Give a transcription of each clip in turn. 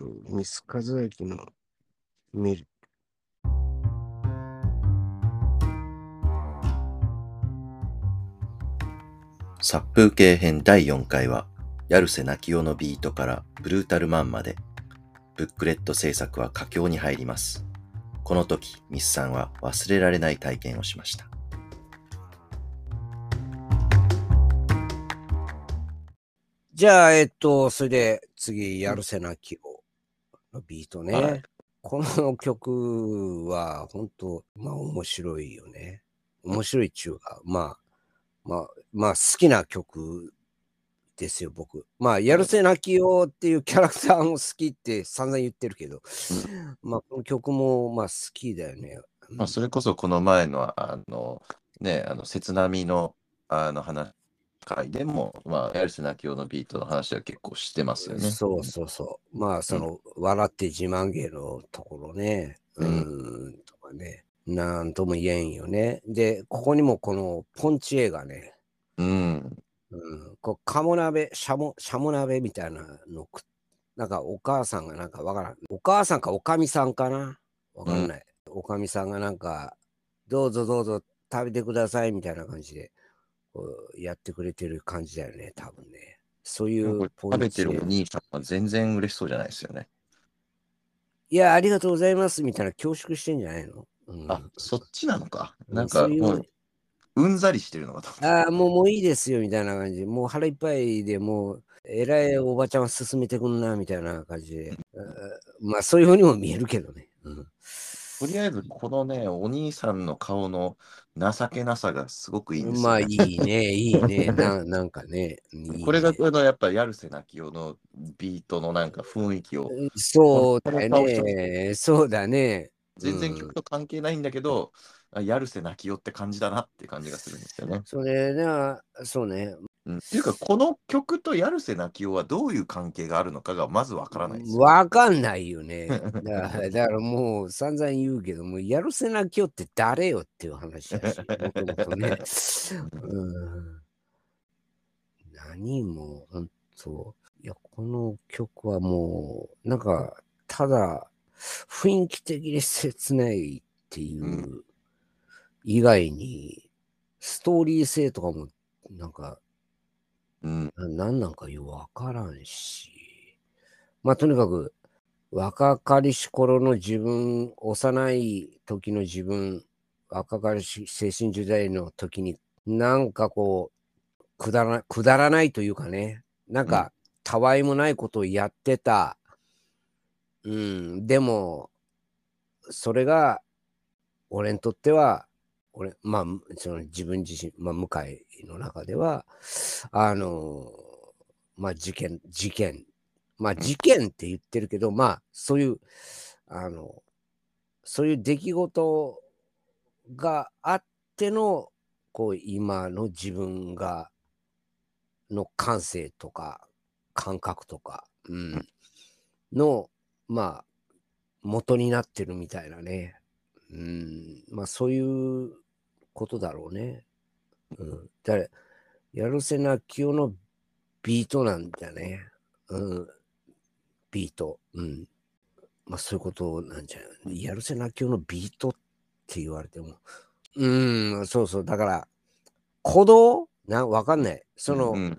と、ミスカズアキの見る。殺風景編第4回は、ヤルセナキオのビートからブルータルマンまで、ブックレット制作は佳境に入ります。この時、ミスさんは忘れられない体験をしました。じゃあ、えっと、それで次、やるせなきをのビートね。はいこの曲は本当、まあ面白いよね。面白いっちゅうか、まあ、まあ、まあ好きな曲ですよ、僕。まあ、やるせなきよっていうキャラクターも好きって散々言ってるけど、まあ、この曲もまあ好きだよね。まあ、それこそこの前の、あの、ね、あの、切なみの、あの話会でも、まあ、ヤルセナキオのビートの話は結構してますよね。そうそうそう。まあ、その、笑って自慢げのところね。ううんーん、とかね。なんとも言えんよね。で、ここにもこのポンチ映画ね。うん。うん、こう鴨鍋、しゃも、しゃも鍋みたいなのくなんかお母さんがなんかわからん。お母さんかおかみさんかな？わかんない。おかみさんがなんか、どうぞどうぞ食べてくださいみたいな感じで、やってくれてる感じだよね、多分ね。そういこうれ食べてるお兄さんは全然嬉しそうじゃないですよね。いや、ありがとうございますみたいな恐縮してんじゃないの、うん、あ、そっちなのか。うんなんかもう、うんざりしてるのかと。ああ、もうもういいですよみたいな感じ。もう腹いっぱいでもう、えらいおばちゃんは進めてくんなみたいな感じで。まあそういうふうにも見えるけどね。うん、とりあえず、このね、お兄さんの顔の情けなさがすごくいいんですまあ。いいね、いいね。ななんかね。いいねこれが、あのやっぱ、ヤルセナキオのビートのなんか雰囲気を、そうだね。そうだね。全然うん曲と関係ないんだけど、あヤルセナキオって感じだなって感じがするんですよね。それな、そうね。うん、っていうか、この曲とヤルセナキオはどういう関係があるのかがまずわからないですよ。わかんないよね。だからだからもう散々言うけども、やるせなきょって誰よっていう話だし、もともとね。うん何も、本当いや、この曲はもう、なんか、ただ、雰囲気的に切ないっていうう以外に、ストーリー性とかも、なんか、うん、ななんかよくわからんし。まあ、とにかく、若かりし頃の自分、幼い時の自分、若かりし精神時代の時に、なんかこう、くだらくだらないというかね、なんか、たわいもないことをやってた。うん、でも、それが、俺にとっては、俺、まあ、その自分自身、まあ、向井の中では、あの、まあ、事件、事件、まあ、事件って言ってるけど、まあ、そういう、あの、そういう出来事があっての、こう、今の自分が、の感性とか、感覚とか、うん、の、まあ、元になってるみたいなね。うん、まあ、そういうことだろうね。うん。だから、やるせなきよのビートなんだね。うん。ビート。うん。まあ、そういうことなんじゃない？やるせなきよのビートって言われても。うん、そうそう。だから、鼓動？な、わかんない。その、うん、うん、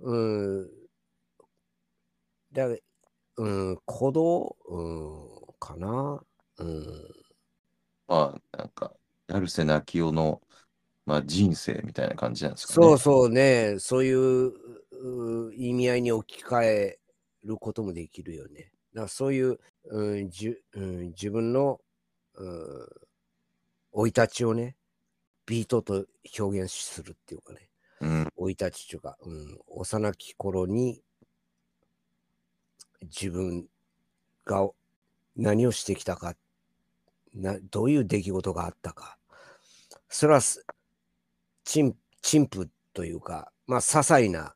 うん。うん。だうん、鼓動？うん、かな？うん。まあ、なんか、ヤルセナキオの、まあ、人生みたいな感じなんですかね。そうそうね。そういうう意味合いに置き換えることもできるよね。だからそういう、うんじゅうん、自分のうん生い立ちをね、ビートと表現するっていうかね。うん、生い立ちというか、うん、幼き頃に自分が何をしてきたかな、どういう出来事があったか、それはす陳陳腐というか、まあ、些細な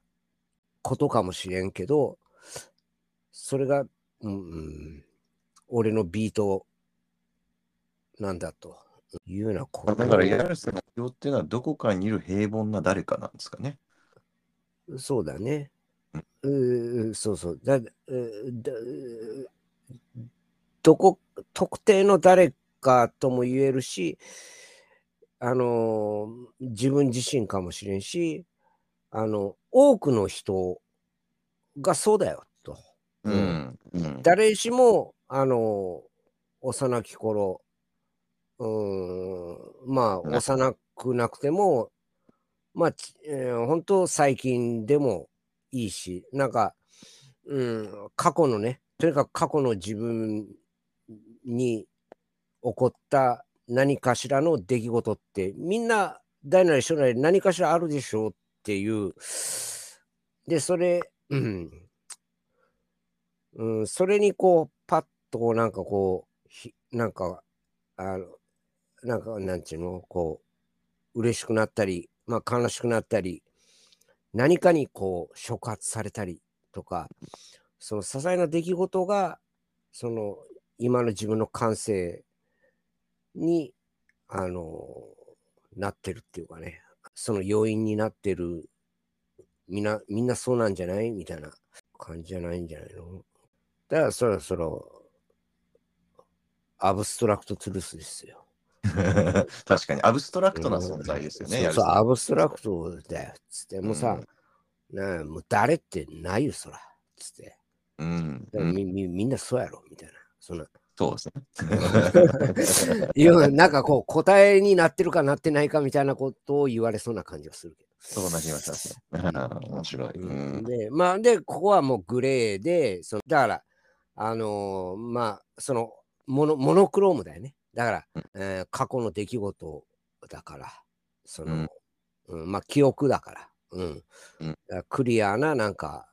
ことかもしれんけど、それが、うんうん、俺のビートなんだというようなことだから、ヤルセナキオっていうのは、どこかにいる平凡な誰かなんですかね。そうだね。うーそうそう。だだどこ、特定の誰かとも言えるし、あのー自分自身かもしれんし、あの、多くの人がそうだよと。うん。うん。誰しも、あの、幼き頃、うーん、まあ、ね幼くなくても、まあ、ちえー本当最近でもいいし、なんか、うん、過去のね、とにかく過去の自分に起こった何かしらの出来事って、みんな大なり小なり何かしらあるでしょうっていう、で、それ、うん、うん、それにこう、パッとこう、なんかこう、ひなんか、あの、なんか、なんていうの、こう、嬉しくなったり、まあ、悲しくなったり、何かにこう、触発されたりとか、その些細な出来事が、その、今の自分の感性に、あの、なってるっていうかね、その要因になってる、みんな、みんなそうなんじゃない？みたいな感じじゃないんじゃないの？だからそろそろ、 Abstract Truth ですよ。確かに、アブストラクトな存在ですよね。そうそう、やるアブストラクトだよ。つって、もうさ、なあもう誰ってないよ、そら。つって。うん。みみみんなそうやろ、みたいな。そんな。そうですね。いや、なんかこう、答えになってるかなってないかみたいなことを言われそうな感じがするけど。そうな気がしますね。面白い。うん。で、まあ、で、ここはもうグレーで、そのだから、あのーまあ、そのモノ、モノクロームだよね。だから、えー過去の出来事だから、その、うんまあ、記憶だから、うん。クリアな、なんか、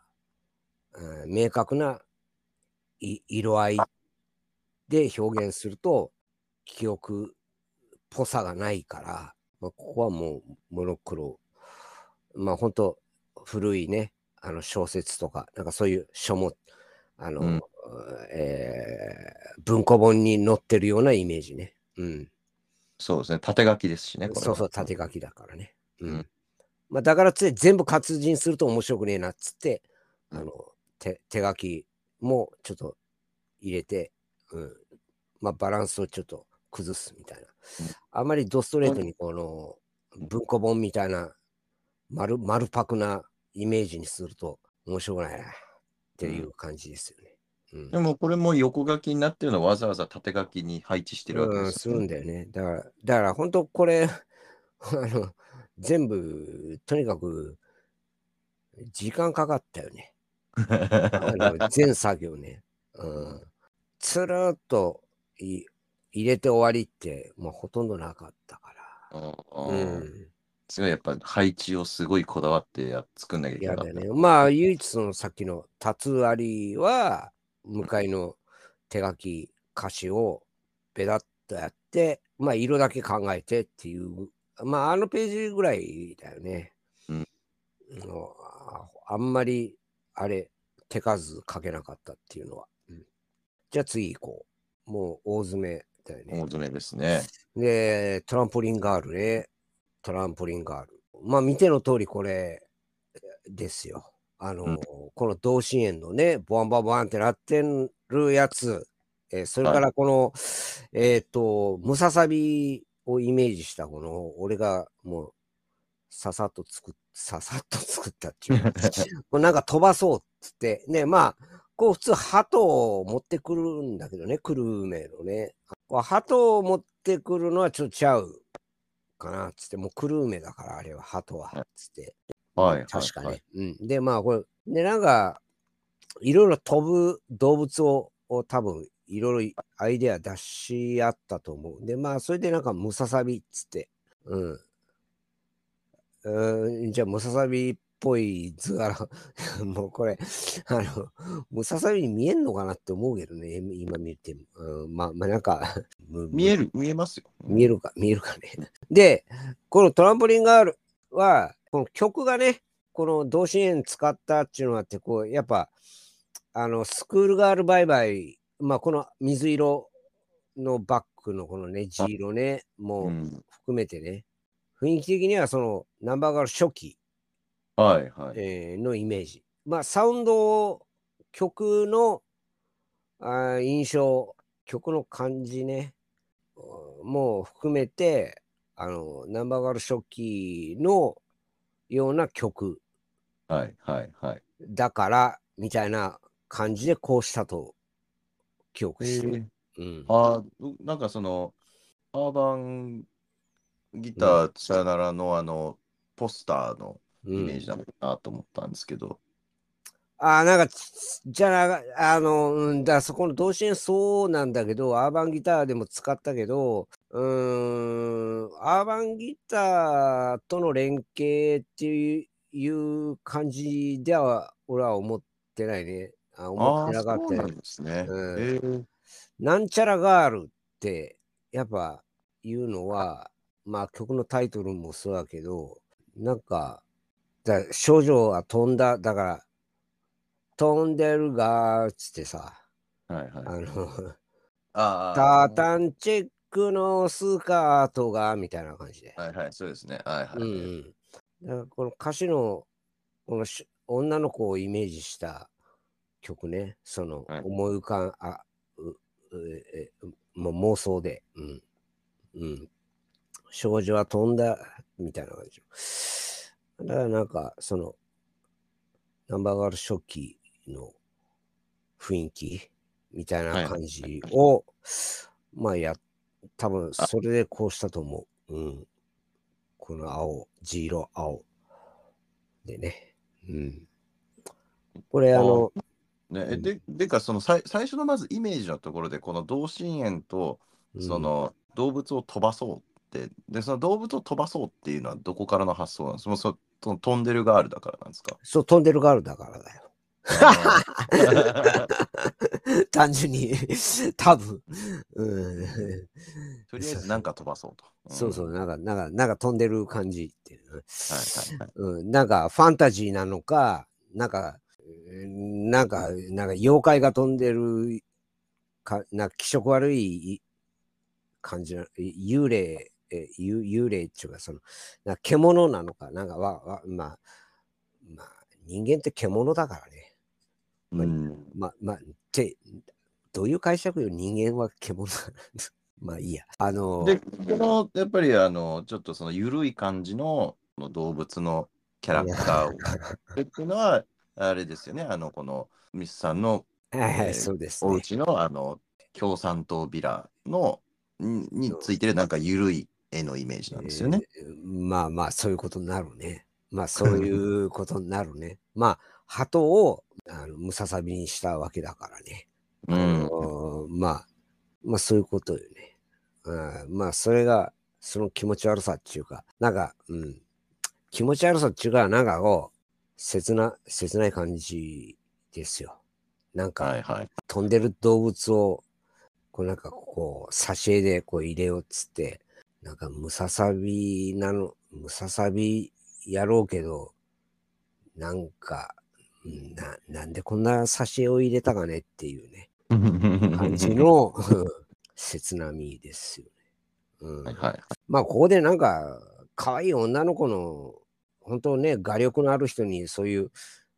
うん明確ない色合いで表現すると、記憶っぽさがないから、まあ、ここはもうモノクロまあ本当古いね、あの小説とか、なんかそういう書も、あの、うんえー文庫本に載ってるようなイメージね。うん。そうですね。縦書きですしね。そうそう、縦書きだからね。うん。うんまあだからつい全部活字にすると面白くねえなっつって、うんあの手手書きもちょっと入れて、うん。まあバランスをちょっと崩すみたいな。あまりドストレートにこの文庫本みたいな丸丸パクなイメージにすると面白くないなっていう感じですよね。うんでもこれも横書きになってるのはわざわざ縦書きに配置してるわけうん、ですよね。するんだよね。だから、だから本当これ、あの、全部、とにかく、時間かかったよね。あの全作業ね。うん。つるっとい入れて終わりって、もうほとんどなかったから。う。うんん。すごいやっぱ配置をすごいこだわってや作んなきゃいけなかった。やだね。まあ、唯一そのさっきのタツアリは、向かいの手書き歌詞をペタッとやって、まあ、色だけ考えてっていう、まあ、あのページぐらいだよね。うんあんまり、あれ、手数かけなかったっていうのは。うんじゃあ次行こう。もう大詰めだよね。大詰めですね。で、トランポリンガールね。トランポリンガール。まあ見ての通りこれですよ。あの、うんこの同心円のね、ボワンバボワンってなってるやつ。えーそれからこの、えっ、と、ムササビをイメージしたこの、俺がもう、ささっと作っ、ささっと作ったっていう。これなんか飛ばそうっつって、ね、まあ、こう普通鳩を持ってくるんだけどね、クルーメのね。こう鳩を持ってくるのはちょっとちゃうかなっつって、もうクルーメだから、あれは鳩は、つって。はい。確かね。はい。うん。で、まあ、これ、で、なんか、いろいろ飛ぶ動物をを多分、いろいろアイデア出し合ったと思う。で、まあ、それでなんか、ムササビっつって、うん。うん、じゃあ、ムササビっぽい図柄、もうこれ、あの、ムササビに見えんのかなって思うけどね、今見ても。うん、まあ、まあ、なんか、む見える、見えますよ。見えるか、見えるかね。で、このトランポリンガールは、この曲がね、この同心円使ったっていうのがあって、こう、やっぱ、あの、スクールガールバイバイ、まあ、この水色のバックのこのね、地色ね、もう。うん含めてね、雰囲気的にはその、ナンバーガール初期、はいはい。えーのイメージ。まあ、サウンド、曲のあ印象、曲の感じね、もう含めて、あの、ナンバーガール初期のような曲はいはいはい。だから、みたいな感じでこうしたと記憶してる。うん。あーなんかその、アーバンギターさよならのあの、ポスターのうんイメージなのかなと思ったんですけど、あなんかつ、じゃあ、あの、うんだそこの同心そうなんだけど、アーバンギターでも使ったけど、うーん、アーバンギターとの連携っていう感じでは、俺は思ってないね。あ思ってなかったよ。ですね。なんちゃらガールって、やっぱ言うのは、まあ曲のタイトルもそうだけど、なんか、だ少女は飛んだ、だから、飛んでるがーっつってさ、はいはい。あの、あタタンチェックのスカートが、みたいな感じで。はいはい、そうですね。はいはい。うんうん。だからこの歌詞の、このし女の子をイメージした曲ね、その、はい思い浮かん、あ、う、うえ、もう妄想で、うん。うん。少女は飛んだ、みたいな感じ。だからなんか、その、ナンバーガール初期の雰囲気みたいな感じを、まあや、多分それでこうしたと思う。うん。この青、地色、青。でね。うん。これあの、ね、うんえで、でか、その最最初のまずイメージのところで、この同心円と、うんその動物を飛ばそうで、その動物を飛ばそうっていうのはどこからの発想なんですか？そその飛んでるガールだからなんですか？そう、飛んでるガールだからだよ。単純に、多分。うん。とりあえずなんか飛ばそうと。そうそう、んなんか、なんか、なんか飛んでる感じっていうね。はいはいはい。うん、なんかファンタジーなのか、なんか、うんなんか、なんか妖怪が飛んでるか、なんか気色悪い感じな、幽霊、え幽幽霊っていうか、その、な獣なのか、なんかわ、わまあ、まあ、人間って獣だからね。うんまあ、まあ、って、どういう解釈よ、人間は獣だ まあいいや。あの、で、このやっぱりあのちょっとその緩い感じの動物のキャラクターをっていうのは、あれですよね、あのこのミスさんのはいはい、えーそうですね。お家のあの共産党ビラのにについてるなんか緩い絵のイメージなんですよね。えーまあまあ、そういうことになるね。まあ、そういうことになるね。まあ、鳩をあのムササビにしたわけだからね。うあん。のまあ、まあ、そういうことよね。うん、まあ、それが、その気持ち悪さっていうか、なんか、うん、気持ち悪さっていうか、なんかこう、切な、切ない感じですよ。なんか、はいはい。飛んでる動物を、こうなんかこう、挿絵でこう入れようっつって、なんかムササビなの、ムササビやろうけど、なんか、うんな、なんでこんな挿絵を入れたかねっていうね、感じの切なみですよね。うんはいはい。まあ、ここでなんか、可愛い女の子の、本当ね、画力のある人にそういう、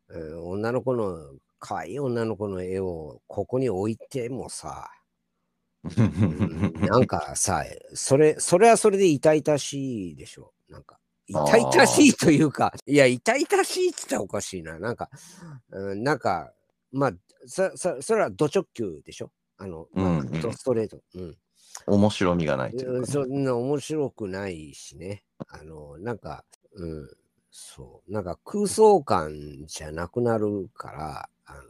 えー女の子の、可愛い女の子の絵をここに置いてもさ、うんなんかさ、それ、それはそれで痛々しいでしょ？なんか、痛々しいというか、いや、痛々しいって言ったらおかしいな。なんか、うん、なんか、まあ、そ、そ、それはド直球でしょ？あの、まあうんうんドストレート。うん。面白みがないというかね、そんな面白くないしね。あの、なんか、うん、そう、なんか空想感じゃなくなるから、あの、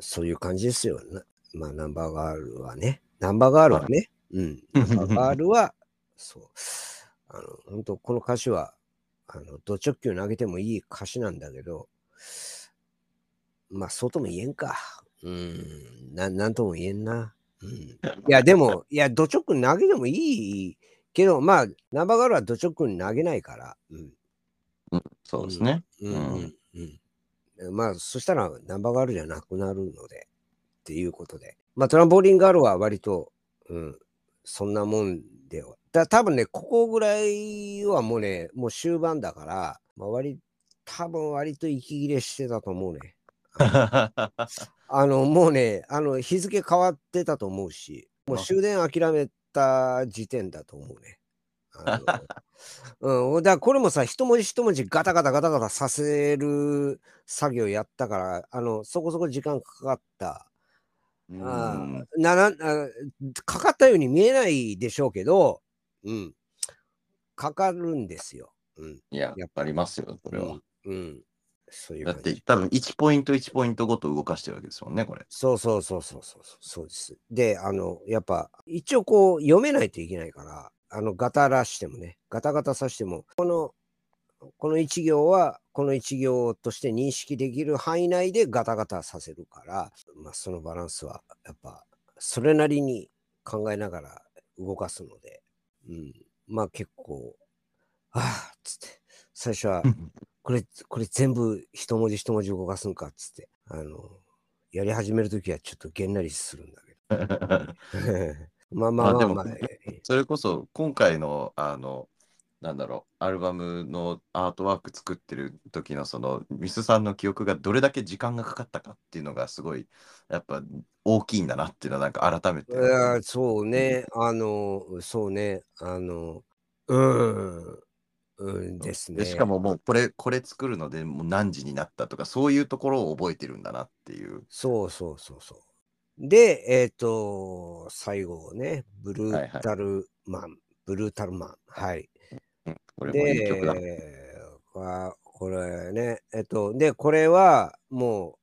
そういう感じですよ。なまあ、ナンバーガールはね。ナンバーガールはね。うん。ナンバーガールは、そう。あの、本当この歌詞は、あの、ド直球投げてもいい歌詞なんだけど、まあ、そうとも言えんか。うん、ななんとも言えんな。うん、いや、でも、いや、ド直球投げてもいいけど、まあ、ナンバーガールはド直球に投げないから。うん。そうですね。うんうんうん。まあ、そしたらナンバーガールじゃなくなるので、っていうことで。まあ、トランポリンガールは割と、うん、そんなもんでは。だ多分ね、ここぐらいはもうね、もう終盤だから、まあ、割、多分割と息切れしてたと思うね。あの、もうね、あの、日付変わってたと思うし、もう終電諦めた時点だと思うね。うん、だからこれもさ、一文字一文字ガタガタガタガタさせる作業やったから、あの、そこそこ時間かかった。うあんーななあかかったように見えないでしょうけど、うん、かかるんですよ。うん、いや、やっありますよ、これは。うん、うんそういうだっ。て多分1ポイント1ポイントごと動かしてるわけですもんね、これ。そうそうそうそうそうそうそうです。で、あの、やっぱ、一応こう、読めないといけないから、あの、ガタらしてもね、ガタガタさしても、この、この一行は、この一行として認識できる範囲内でガタガタさせるから、まあ、そのバランスは、やっぱ、それなりに考えながら動かすので、うん、まあ結構、ああ、つって、最初は、これ、これ全部一文字一文字動かすんかっつって、あの、やり始めるときはちょっとげんなりするんだけど。まあまあまあまあ、あでもそれこそ今回のあのなんだろうアルバムのアートワーク作ってる時のそのミスさんの記憶がどれだけ時間がかかったかっていうのがすごいやっぱ大きいんだなっていうのはなんか改めていやそうね、あの、そうね、あの、うん、うんですね。でしかももうこれこれ作るのでもう何時になったとかそういうところを覚えてるんだなっていうそうそうそうそう。で、えっ、と、最後ね、ブルータルマン、ブルータルマン。はい。うんこれもいい曲だこれね、えっと、で、これはも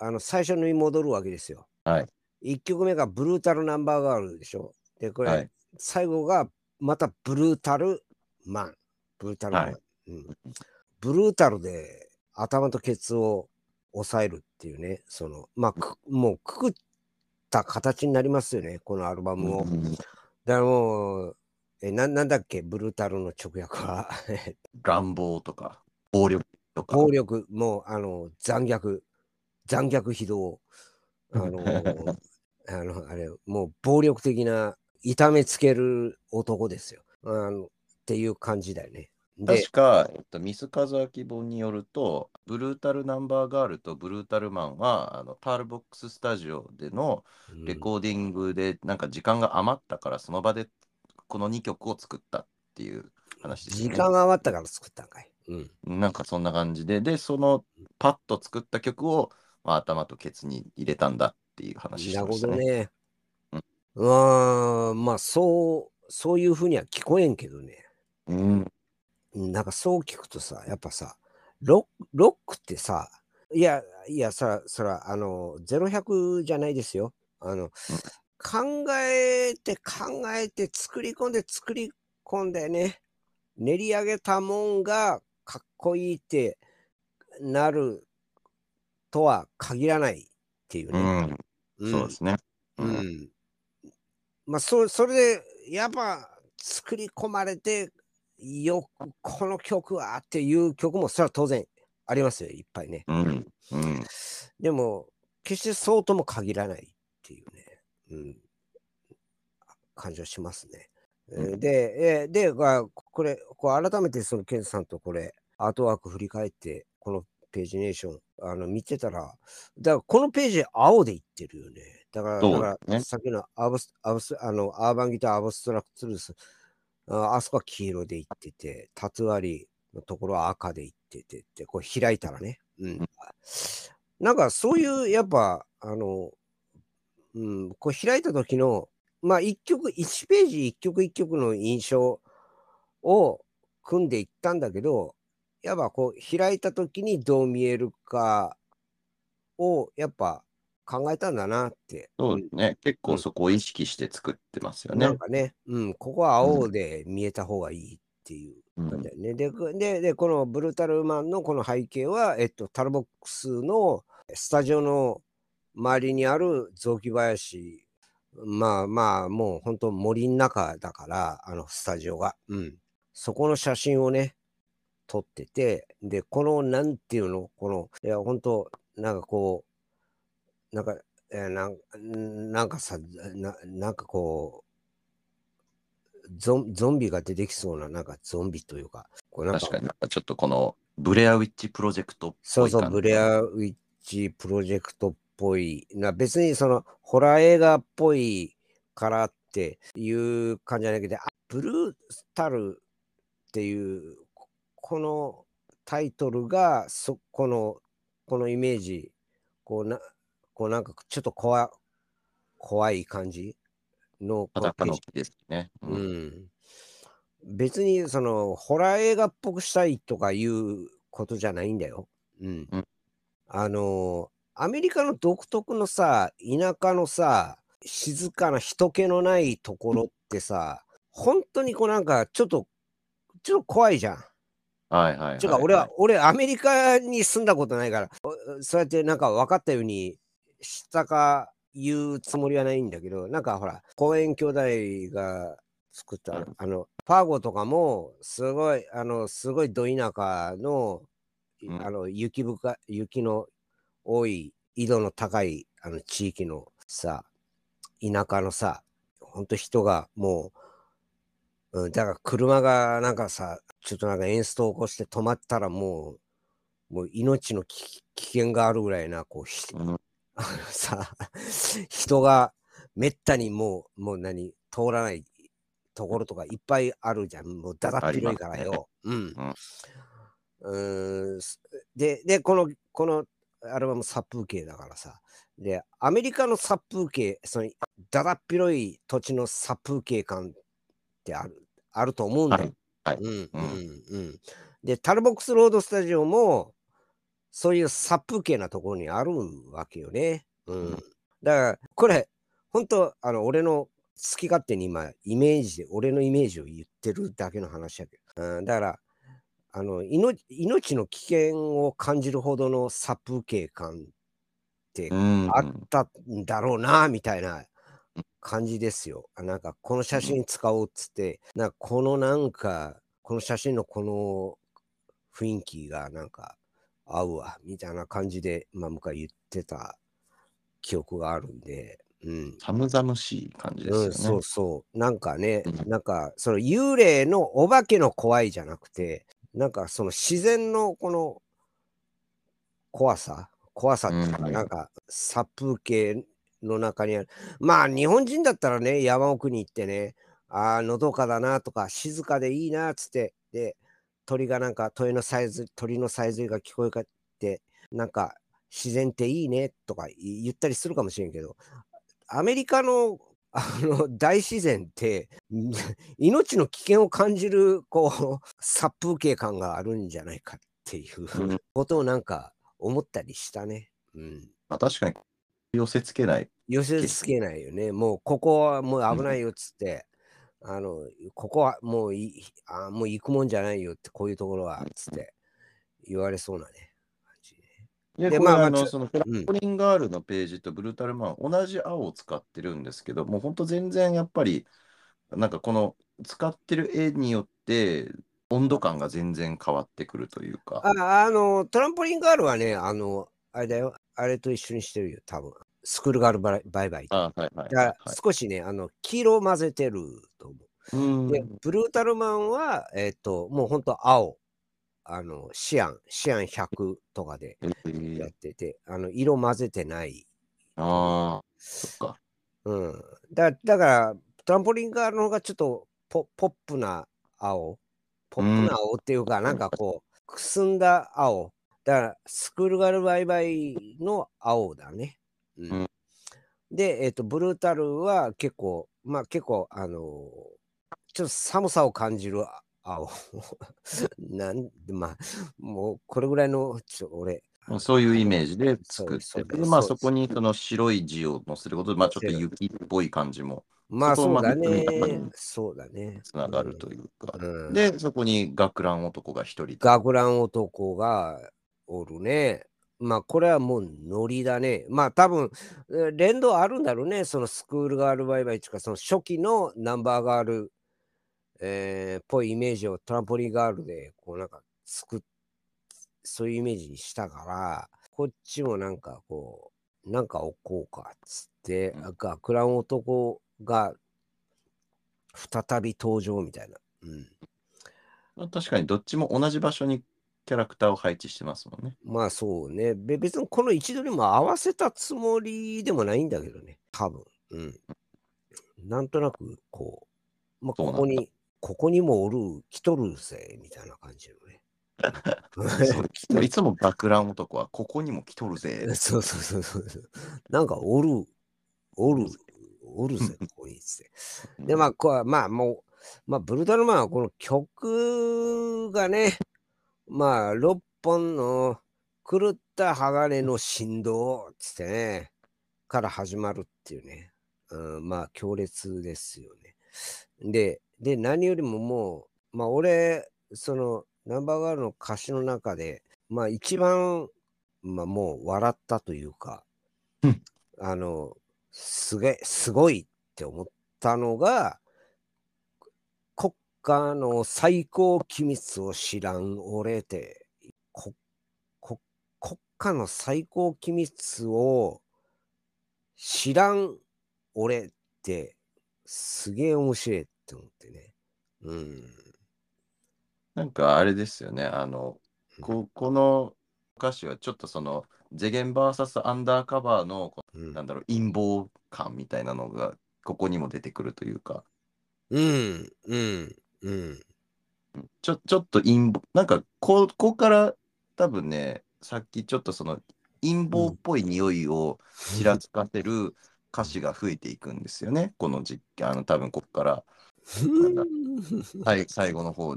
う、あの、最初に戻るわけですよ。はい。1曲目がブルータルナンバーガールでしょ。で、これ、はい最後がまたブルータルマン。ブルータルマン。はいうん、ブルータルで頭とケツを押さえるっていうね、その、まあ、くもうくくった形になりますよね、このアルバムを。うんだからもう、えななんだっけ、ブルータルの直訳は？乱暴とか暴力とか暴力、もう、あの、残虐、残虐非道、あの、あの、あれ、もう暴力的な、痛めつける男ですよ。あの、っていう感じだよね。で確、か、えっと、ミス・カズアキ本によると、ブルータル・ナンバーガールとブルータルマンは、あのパールボックススタジオでのうんレコーディングで、なんか時間が余ったから、その場でこの2曲を作ったっていう話です、ね。時間が余ったから作ったんかい。うん。なんかそんな感じで、で、そのパッと作った曲を、まあ、頭とケツに入れたんだっていう話しなるほてましたね。どね。うーん、まあ、そう、そういうふうには聞こえんけどね。うん。なんかそう聞くとさ、やっぱさ、ロロックってさ、いや、いや、さ、そら、あの、0100じゃないですよ。あの、考えて考えて作り込んで作り込んでね、練り上げたもんがかっこいいってなるとは限らないっていううね。ん。うんそうですね。ううんん。まあ、そそれで、やっぱ作り込まれて、よくこの曲はっていう曲も、それは当然ありますよ、いっぱいね。うん。うん。でも、決してそうとも限らないうん、感じはしますね。えーうんで、えーで、あこれ、こう改めてそのケンさんとこれ、アートワーク振り返って、このページネーション、あの見てたら、だからこのページ青でいってるよね。だから、だからさっきのアブスアブスあのアーバンギターアブストラクトルース、ああそこは黄色でいってて、タトゥアリのところは赤でいっててって、こう開いたらね。うんうんなんかそういう、やっぱ、あの、うん、こう開いた時の、まあ一曲、一ページ一曲一曲の印象を組んでいったんだけど、やっぱこう開いた時にどう見えるかをやっぱ考えたんだなって。そうですね。結うん構そこを意識して作ってますよねなん。かね、うん、ここは青で見えた方がいいっていううん感じだよね。でこでで、このブルータルマンのこの背景は、えっと、タルボックスのスタジオの周りにある雑木林、まあまあ、もう本当森の中だから、あのスタジオが。うん。そこの写真をね、撮ってて、で、この、なんていうの、この、いや、本当なんかこう、なんか、えーなんなんかさな、なんかこうゾン、ゾンビが出てきそうな、なんかゾンビというか、こうなんか確かになんかちょっとこのブレアウィッチプロジェクトっぽいそうそう、ブレアウィッチプロジェクトっぽいな、別にそのホラー映画っぽいからっていう感じじゃないけど、ブルースタルっていうこのタイトルがそこのこのイメージこうなこうなんかちょっと怖怖い感じの裸のですね。うん、別にそのホラー映画っぽくしたいとかいうことじゃないんだよ。うん。うん、あのアメリカの独特のさ田舎のさ静かな人気のないところってさ、本当にこうなんかちょっとちょっと怖いじゃん。はいはいはい、はい。ちゅうか俺は、俺アメリカに住んだことないから、そうやってなんか分かったようにしたか言うつもりはないんだけど、なんかほら、公園兄弟が作った、うん、あの、パーゴとかも、すごい、あの、すごいど田舎の、うん、あの、雪深、雪の多い、緯度の高い、あの、地域のさ、田舎のさ、ほんと人がもう、うん、だから車がなんかさ、ちょっとなんかエンストを起こして止まったらもう、もう命の危険があるぐらいな、こう、うん、あのさ、人がめったにもう、もう何、通らないところとかいっぱいあるじゃん。もうだだっ広いからよ。ね、うん。うん、で、で、この、このアルバム殺風景だからさ。で、アメリカの殺風景、そのだだっ広い土地の殺風景感ってあるあると思うんだよ。はい。うん、うん、うん。で、タルボックスロードスタジオも、そういう殺風景なところにあるわけよね。うん。だから、これ、本当あの、俺の好き勝手に今、イメージで、俺のイメージを言ってるだけの話だけど。うん、だから、あの命命の危険を感じるほどの殺風景感ってあったんだろうな、みたいな感じですよ。なんか、この写真使おうっつって、なんかこのなんか、この写真のこの雰囲気がなんか合うわ、みたいな感じで、まあ、向か言ってた記憶があるんで、うん。寒々しい感じですよね。うん、そうそう。なんかね、うん、なんか、その幽霊のお化けの怖いじゃなくて、なんかその自然のこの怖さ、怖さっていうか、なんか殺風景の中にある。まあ日本人だったらね、山奥に行ってね、ああ、のどかだなとか、静かでいいなっつって、で、鳥がなんか、鳥のサイズ、鳥のさえずりが聞こえかって、なんか、自然っていいねとか言ったりするかもしれんけど、アメリカのあの大自然って 命の危険を感じるこう殺風景感があるんじゃないかっていうことをなんか思ったりしたね。うん、まあ、確かに寄せつけない。寄せつけないよね。もうここはもう危ないよっつって、うん、あのここはもういあもう行くもんじゃないよってこういうところはっつって言われそうなね。で、まあ、あの、その、トランポリンガールのページとブルータルマン、同じ青を使ってるんですけど、もう本当全然やっぱり、なんかこの使ってる絵によって、温度感が全然変わってくるというか。ああの、トランポリンガールはね、あの、あれだよ、あれと一緒にしてるよ、多分。スクールガールバイバイ。あはいはい、はい、少しね、あの、黄色を混ぜてると思う。で、ブルータルマンは、えっ、ー、と、もう本当青。あの、シアン、シアン100とかでやってて、あの、色混ぜてない。ああ、そっか。うん。だだから、トランポリンガールの方がちょっとポポップな青。ポップな青っていうか、うん、なんかこう、くすんだ青。だから、スクールガルバイバイの青だね。うん。うん、で、えっ、ー、と、ブルータルは結構、まあ結構、あのー、ちょっと寒さを感じる青。なんで、まあ、もうこれぐらいの、ちょ俺。そういうイメージで作ってて、まあそこにその白い字を載せることで、まあちょっと雪っぽい感じも。まあそうだね。そうだね。つながるというか。うん、で、そこに学ラン男が一人。学ラン男がおるね。まあこれはもうノリだね。まあ多分連動あるんだろうね。そのスクールガールバイバイとか、その初期のナンバーガールえー、ぽいイメージをトランポリンガールで、こうなんか作っ、そういうイメージにしたから、こっちもなんかこう、なんか置こうかっつって、うん、学ラン男が再び登場みたいな。うん。確かにどっちも同じ場所にキャラクターを配置してますもんね。まあそうね。べ別にこの位置取りも合わせたつもりでもないんだけどね。多分。うん。なんとなく、こう、まあ、ここに、ここにもおる、来とるぜ、みたいな感じのね。いつも学ラン男はここにも来とるぜ。そうそうそうそう。なんかおる、おる、おるぜ、ここにっつって。で、まあ、こうまあ、もう、まあ、ブルータルマンはこの曲がね、まあ、6本の狂った鋼の振動っつってね、から始まるっていうね、うん、まあ、強烈ですよね。で、で、何よりももう、まあ、俺、その、ナンバーガールの歌詞の中で、まあ、一番、まあ、もう笑ったというか、うん。あの、すげえ、すごいって思ったのが、国家の最高機密を知らん俺って、ここ国家の最高機密を知らん俺って、すげえ面白いって思ってね。うん。なんかあれですよね。あの、ここの歌詞はちょっとその、ゼゲン VS アンダーカバーの、こうんうなんだろう、陰謀感みたいなのが、ここにも出てくるというか、うん、うん、うん。ちょちょっと陰謀、なんかこ、ここから多分ね、さっきちょっとその、陰謀っぽい匂いをちらつかせる歌詞が増えていくんですよね。この実あの多分ここから最 最後の方、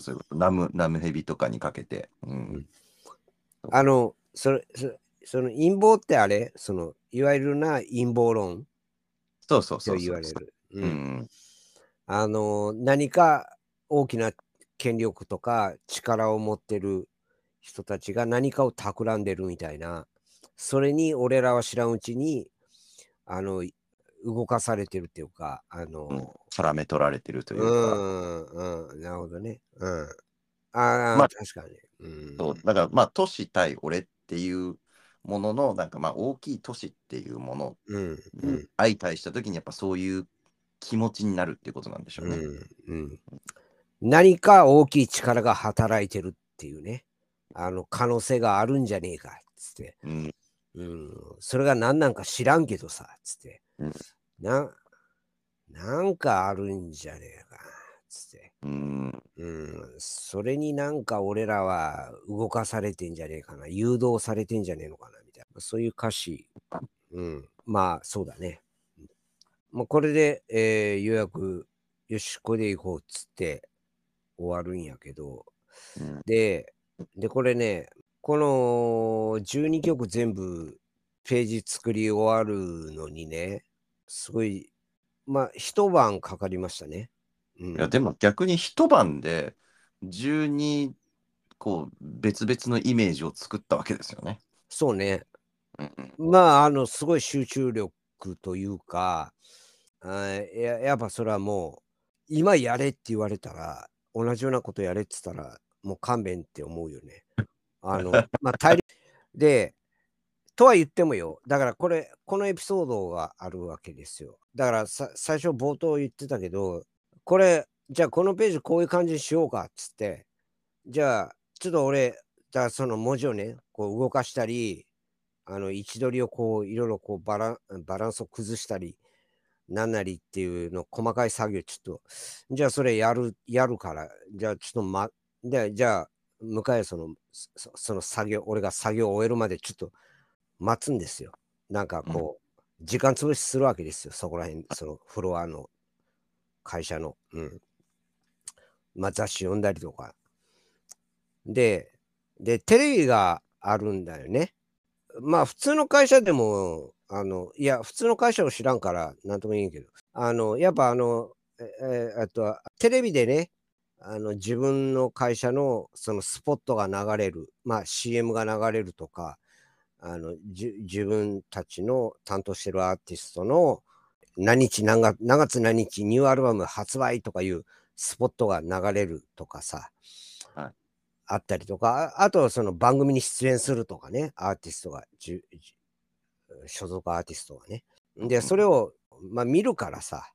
そういうこと。ナムナムヘビとかにかけて。うん、あの、それ、そその陰謀ってあれ？その、いわゆるな陰謀論？そうそうそとうそう言われる。ううんん、あの、何か大きな権力とか力を持ってる人たちが何かを企んでるみたいな、それに俺らは知らんうちに、あの、動かされてるっていうか、あの、うん絡め取られてるといううか。ん、うん、なるほどね。うん。ああ、まあ確かに。うん。そうだからまあ都市対俺っていうもののなんかまあ大きい都市っていうものうん、うにん、相対した時にやっぱそういう気持ちになるっていうことなんでしょうね。うん、うん。何か大きい力が働いてるっていうね、あの、可能性があるんじゃねえか、つって。うんうん、それが何なんか知らんけどさ、つって。うんな、なんかあるんじゃねえか、つって。うんうん、それになんか俺らは動かされてんじゃねえかな、誘導されてんじゃねえのかな、みたいな。そういう歌詞。うん、まあ、そうだね。まあ、これで、えー、ようやく、よし、これで行こうっつって終わるんやけど、うんで、で、これね、この12曲全部ページ作り終わるのにね、すごい、まあ、一晩かかりましたね。うんいやでも逆に一晩で12こう別々のイメージを作ったわけですよね。そうね。うんうんまあ、あの、すごい集中力というか、あーややっぱそれはもう、今やれって言われたら、同じようなことやれって言ったら、もう勘弁って思うよね。あの、まあ、大量で、とは言ってもよ、だからこれ、このエピソードがあるわけですよ。だから最初冒頭言ってたけど、これ、じゃあこのページこういう感じにしようかっつって、じゃあ、ちょっと俺、じゃあその文字をね、こう動かしたり、あの位置取りをこういろいろこうバランバランスを崩したりなんなりっていうの細かい作業ちょっとじゃあそれやるやるからじゃあちょっとまでじゃあ向かいそのその作業俺が作業を終えるまでちょっと待つんですよ。なんかこう、時間潰しするわけですよ。そこら辺そのフロアの会社の。うん。まあ雑誌読んだりとか。ででテレビがあるんだよね。まあ普通の会社でも、あの、いや、普通の会社を知らんから、なんとも言えんけど、あの、やっぱあの、ええあとは、テレビでね、あの、自分の会社のそのスポットが流れる、まあ CM が流れるとか、あの、じ自分たちの担当してるアーティストの何日何月、何月何日ニューアルバム発売とかいうスポットが流れるとかさ、はいあったりとか、ああとその番組に出演するとかね、アーティストが、じゅじ所属アーティストがね。で、うんそれを、まあ、見るからさ、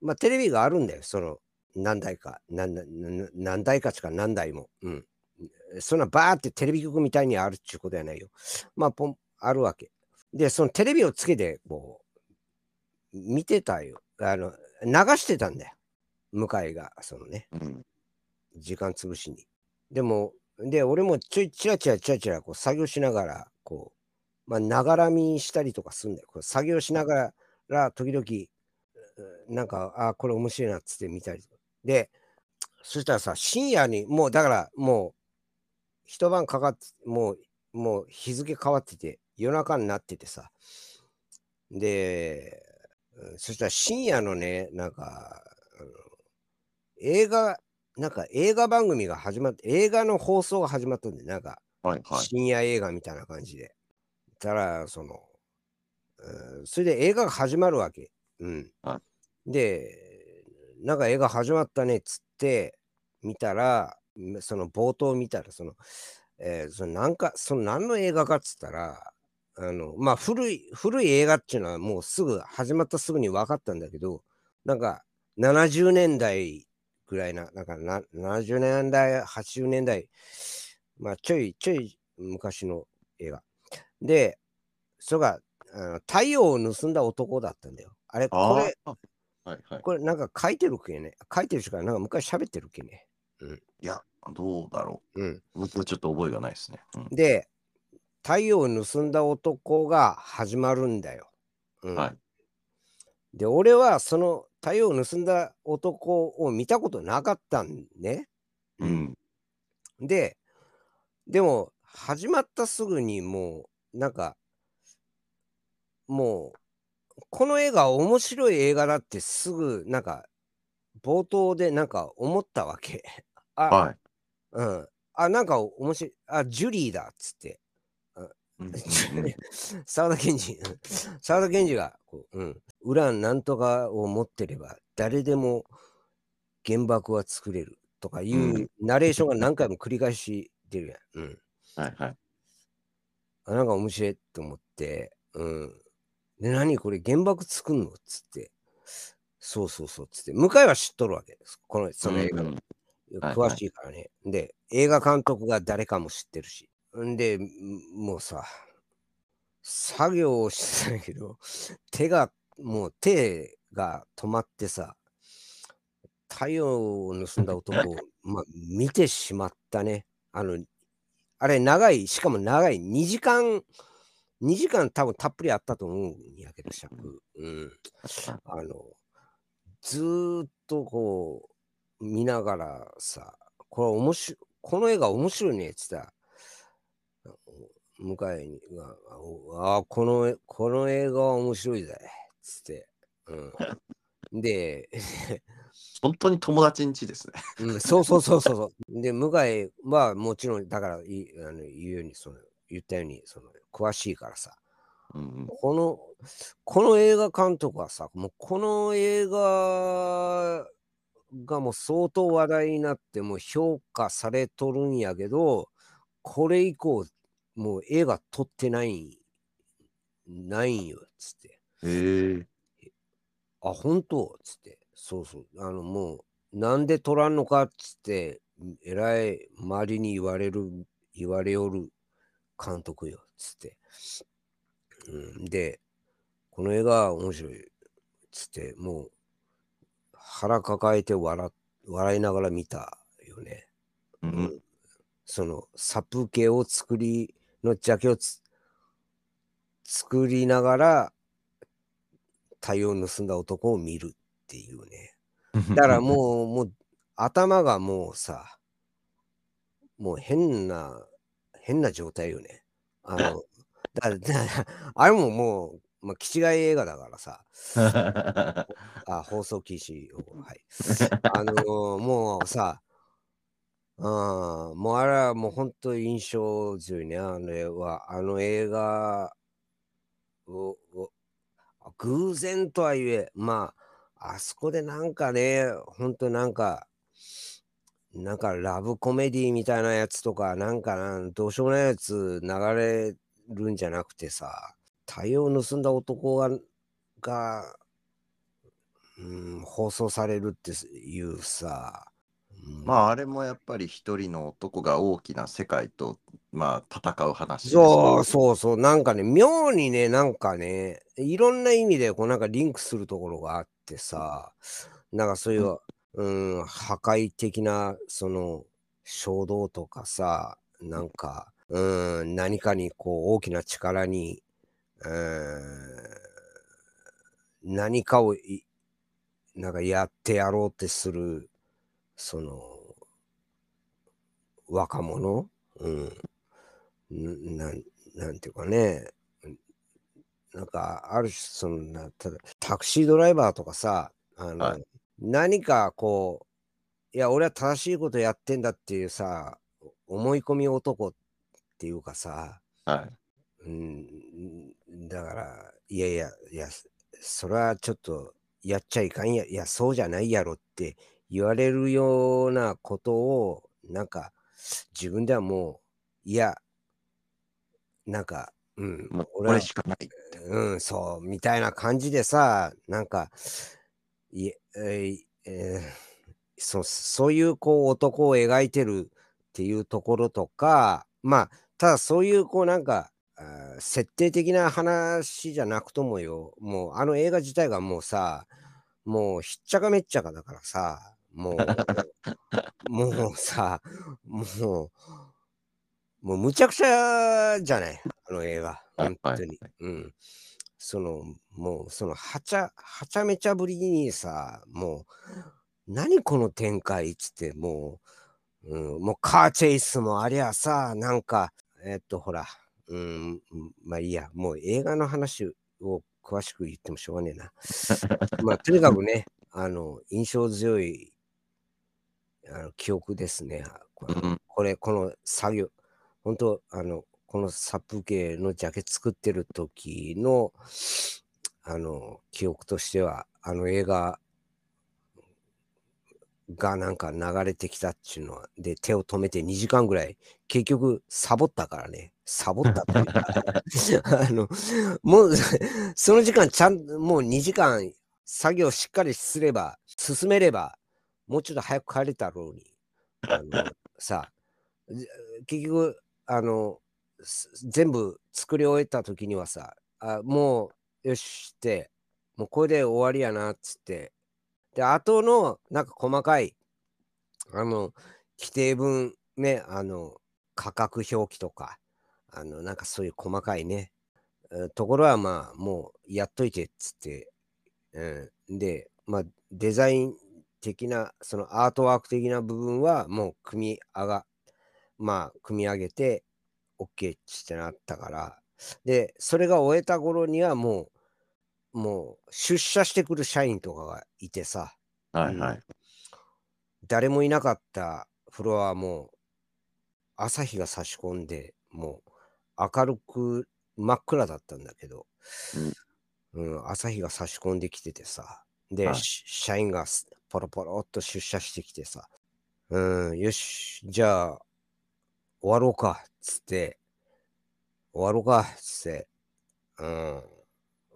まあ、テレビがあるんだよ、その何台か、何何何台かしか何台も。うん。そんなバーってテレビ局みたいにあるっていうことやないよ。まあ、ポン、あるわけ。で、そのテレビをつけて、こう、見てたよ。あの、流してたんだよ。向井が、そのね、うん。時間潰しに。でも、で、俺もちょいちらちらちらちらこう作業しながら、こう、まあ、ながら見したりとかするんだよ。こう作業しながら、時々、うなんか、あ、これ面白いなっつって見たりとか。で、そしたらさ、深夜に、もうだから、もう、一晩かかって、もう、もう日付変わってて、夜中になっててさ。で、うんそしたら深夜のね、なんか、映画、なんか映画番組が始まって、映画の放送が始まったんで、なんか、はいはい。深夜映画みたいな感じで。たら、その、うんそれで映画が始まるわけ。うん。はで、なんか映画始まったねっつって、見たら、んその冒頭見たら、その、えーそのなんか、その何の映画かっつったら、あの、まあ、古い、古い映画っていうのはもうすぐ、始まったすぐに分かったんだけど、なんか、70年代ぐらいな、なんかな、70年代、80年代、まあ、ちょいちょい昔の映画。で、それが、あの太陽を盗んだ男だったんだよ。あれ、こあれ、あ。はいはい。これなんか書いてるっけね。書いてるしか、なんか昔喋ってるっけね。いや、どうだろうん。う。僕はちょっと覚えがないですね。うんで、太陽を盗んだ男が始まるんだよ。うん、はい。で、俺はその太陽を盗んだ男を見たことなかったんね。うん。で、でも、始まったすぐにもう、なんか、もう、この映画面白い映画だってすぐ、なんか、冒頭でなんか思ったわけ。あ、はい。うん。あ、なんか面白い。あ、ジュリーだっつって。沢田研二、うん沢田研二がこう、うん、ウランなんとかを持ってれば誰でも原爆は作れるとかいううナレーションが何回も繰り返し出るやん。うん、はいはい。あなんか面白いと思って、うん。で、何これ原爆作んのっつって。そうそうそうっつって。向井は知っとるわけです。この、その映画のうん。はい詳しいからね。で、映画監督が誰かも知ってるし。んで、んもうさ、作業をしてたけど、手が、もう手が止まってさ、太陽を盗んだ男を、まあ、見てしまったね。あの、あれ長い、しかも長い、2時間、2時間多分たっぷりあったと思うんやけど、尺。うん。あの、ずーっとこう、見ながらさ、これ面白い、この映画面白いねって言ったら、向井にが、ああ、この、この映画は面白いぜ、つって。うん。で、本当に友達んちですね。うん、そうそうそうそうそう。で、向井はもちろん、だからいあの言うように、その言ったように、その詳しいからさ、うんうんこの、この映画監督はさ、もうこの映画がもう相当話題になって、もう評価されとるんやけど、これ以降、もう映画撮ってない、ないんよ、つって。へえ。あ、本当？つって。そうそう。あの、もう、なんで撮らんのか？っつって、えらい周りに言われる、言われよる監督よ、つって。うん、で、この映画は面白い、つって、もう、腹抱えて笑笑いながら見たよね。ううんんその、サプ系を作りのジャケをつ作りながら、太陽を盗んだ男を見るっていうね。だからもう、もう、頭がもうさ、もう変な、変な状態よね。あの、だだ あれももう、まあ、気違い映画だからさ、あ、放送禁止を、はい。あのーもうさ、あーもうあれはもう本当に印象強いね、あれは。あの映画を、を偶然とはいえ、まあ、あそこでなんかね、本当なんか、なんかラブコメディみたいなやつとか、なんかな、どうしようもないやつ流れるんじゃなくてさ、太陽を盗んだ男が、が、うん、放送されるっていうさ、うん。まあ、あれもやっぱり一人の男が大きな世界と、まあ、戦う話そうそうそう、なんかね、妙にね、なんかね、いろんな意味でこうなんかリンクするところがあってさ、なんかそういう、うん、破壊的なその衝動とかさ、なんか、うん、何かにこう大きな力に、うん、何かをいなんかやってやろうってする、その、若者、うん、んなんなんていうかね、なんかある種そんな、ただタクシードライバーとかさ、あの、はい。何かこう、いや、俺は正しいことやってんだっていうさ、思い込み男っていうかさ、はい。うん、だから、いやいや、いや、それはちょっとやっちゃいかんや、いや、そうじゃないやろって言われるようなことを、なんか、自分ではもう、いや、なんか、うん、もうこ俺しかない。うん、そう、みたいな感じでさ、なんか、いえ、えーえーそうそういうこう男を描いてるっていうところとか、まあ、ただそういうこうなんか、設定的な話じゃなくともよ、もうあの映画自体がもうさ、もうひっちゃかめっちゃかだからさ、もう、もうさ、もう、もうむちゃくちゃじゃない、あの映画、はい本当に。うん。その、もう、その、はちゃ、はちゃめちゃぶりにさ、もう、何この展開っつって、もう、うん、もうカーチェイスもありゃさ、なんか、えっと、ほら、うん、まあいいや、もう映画の話を詳しく言ってもしょうがねえな。まあ、とにかくね、あの、印象強い、あの記憶ですね。これうんこれ、この作業、本当あの、この殺風景のジャケ作ってる時の、あの、記憶としては、あの映画がなんか流れてきたっていうのは、で、手を止めて2時間ぐらい、結局、サボったからね。サボったっていうか、あの、もう、その時間、ちゃん、もう2時間、作業しっかりすれば、進めれば、もうちょっと早く帰れたろうに。あの さ、じ結局、あの、す全部作り終えた時にはさ、あもう、よしって、もうこれで終わりやな、っつって。で、後の、なんか細かい、あの、規定文、ね、あの、価格表記とか、あの、なんかそういう細かいね、ところはまあ、もうやっといてっつって、うん、で、まあ、デザイン的な、そのアートワーク的な部分はもう組み上が、まあ、組み上げて、OK ってなったから、で、それが終えた頃にはもう、もう出社してくる社員とかがいてさ、はいはい。誰もいなかったフロアも朝日が差し込んでもう明るく真っ暗だったんだけど、うん。朝日が差し込んできててさ。で、はい。し社員がすポロポロっと出社してきてさ。うんよしじゃあ終わろうかっつって。終わろうかっつって。うん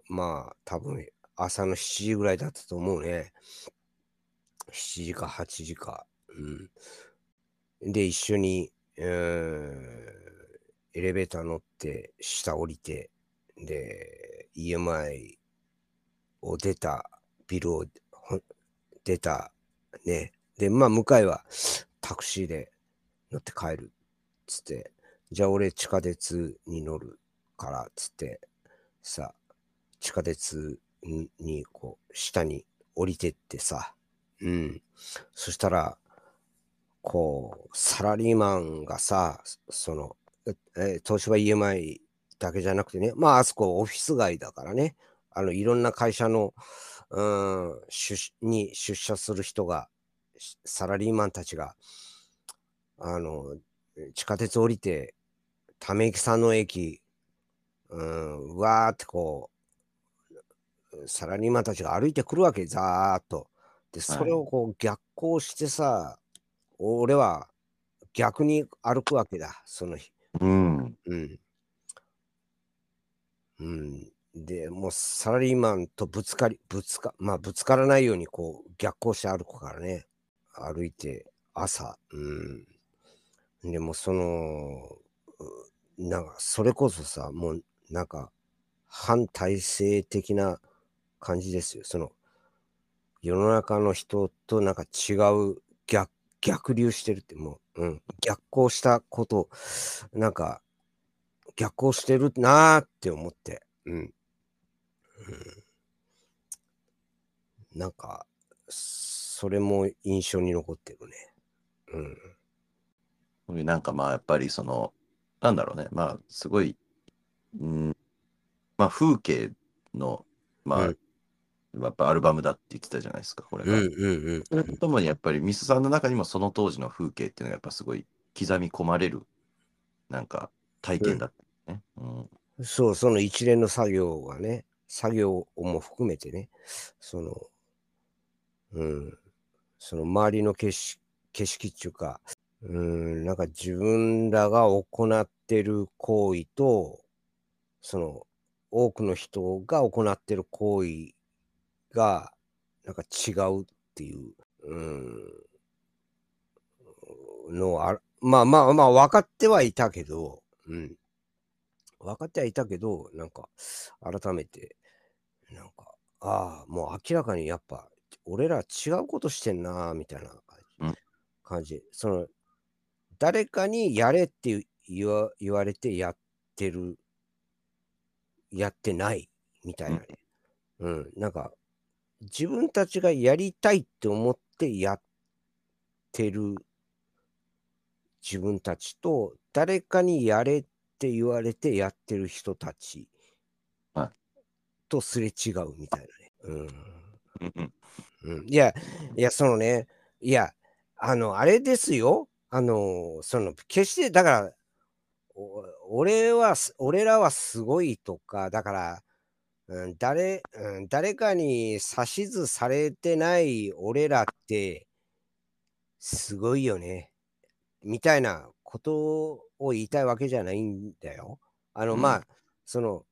まあ多分朝の7時ぐらいだったと思うね。7時か8時か。うん。で、一緒に、うーんエレベーター乗って、下降りて、で、EMI を出た、ビルを出た、ね。で、まあ、向かいはタクシーで乗って帰る。つって、じゃあ俺地下鉄に乗るから、つって、さ、地下鉄にこう、下に降りてってさ、うん。そしたら、こう、サラリーマンがさ、その、え東芝 EMI だけじゃなくてね、まあ、あそこオフィス街だからね、あの、いろんな会社の、うん、出に出社する人が、サラリーマンたちが、あの、地下鉄降りて、ため池さんの駅、うん、わーってこう、サラリーマンたちが歩いてくるわけ、ざーっと。で、それをこう逆行してさ、俺は逆に歩くわけだ、その日。うん。うん。うん。で、もうサラリーマンとぶつかり、ぶつか、まあぶつからないようにこう逆行して歩くからね。歩いて、朝。うん。でもその、うなんかそれこそさ、もうなんか反体制的な感じですよ。その世の中の人となんか違う逆逆流してるってもう、うん、逆行したこと、なんか逆行してるなーって思って、うん。うん、なんか、それも印象に残ってるね。うん。なんかまあやっぱりその、なんだろうね、まあすごい、うん、まあ風景の、まあ、うんやっぱアルバムだって言ってたじゃないですか、これが。うんうんうん。それとともにやっぱりミスさんの中にもその当時の風景っていうのがやっぱすごい刻み込まれるなんか体験だったね。うんそう、その一連の作業がね、作業も含めてね、その、うん、その周りの景色景色っていうか、うん、なんか自分らが行ってる行為と、その多くの人が行ってる行為が、なんか違うっていう、うん、のはあるまあまあまあ分かってはいたけど、うん。分かってはいたけど、なんか、改めて、なんか、ああ、もう明らかにやっぱ、俺ら違うことしてんな、みたいな感じ。うん感じその、誰かにやれって言わ言われてやってる、やってない、みたいなね。うん、なんか、自分たちがやりたいって思ってやってる自分たちと、誰かにやれって言われてやってる人たちはいとすれ違うみたいなね。うんうんいや、いや、そのね、いや、あの、あれですよ。あの、その、決して、だから、お俺はす、俺らはすごいとか、だから、うん、誰、うん、誰かに指図されてない俺らって、すごいよね。みたいなことを言いたいわけじゃないんだよ。あの、うんまあ、その、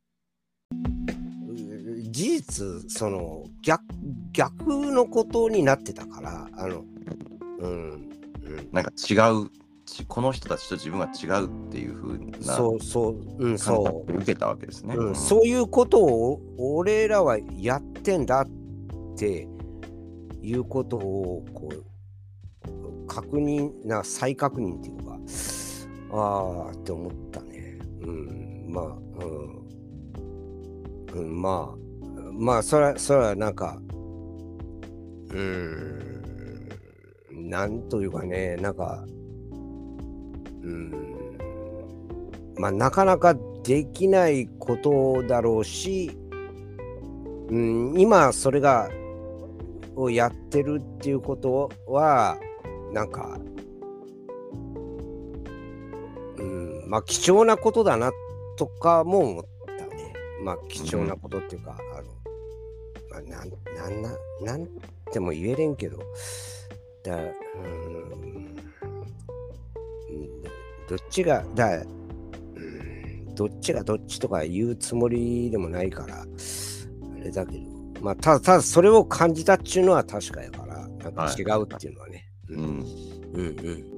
う事実、その逆、逆のことになってたから、あの、うん、うん、なんか違うちこの人たちと自分は違うっていう風なそうそう、うん、感そ覚を受けたわけですね。そういうことを俺らはやってんだっていうことをこう確認な再確認っていうかああって思ったね。うんまあうん、うん、まあまあそれはそれはなんかうんなんというかねなんかうん。まあなかなかできないことだろうし、うん、今それがをやってるっていうことはなんか、うん、まあ貴重なことだなとかも思ったね。まあ貴重なことっていうか、あの、まあ、なんなんななんても言えれんけど、だうんうんどっちがだ、うん、どっちがどっちとか言うつもりでもないから、あれだけど、まあ、ただ、ただそれを感じたっていうのは確かやから、なんか違うっていうのはね。うんうんうん。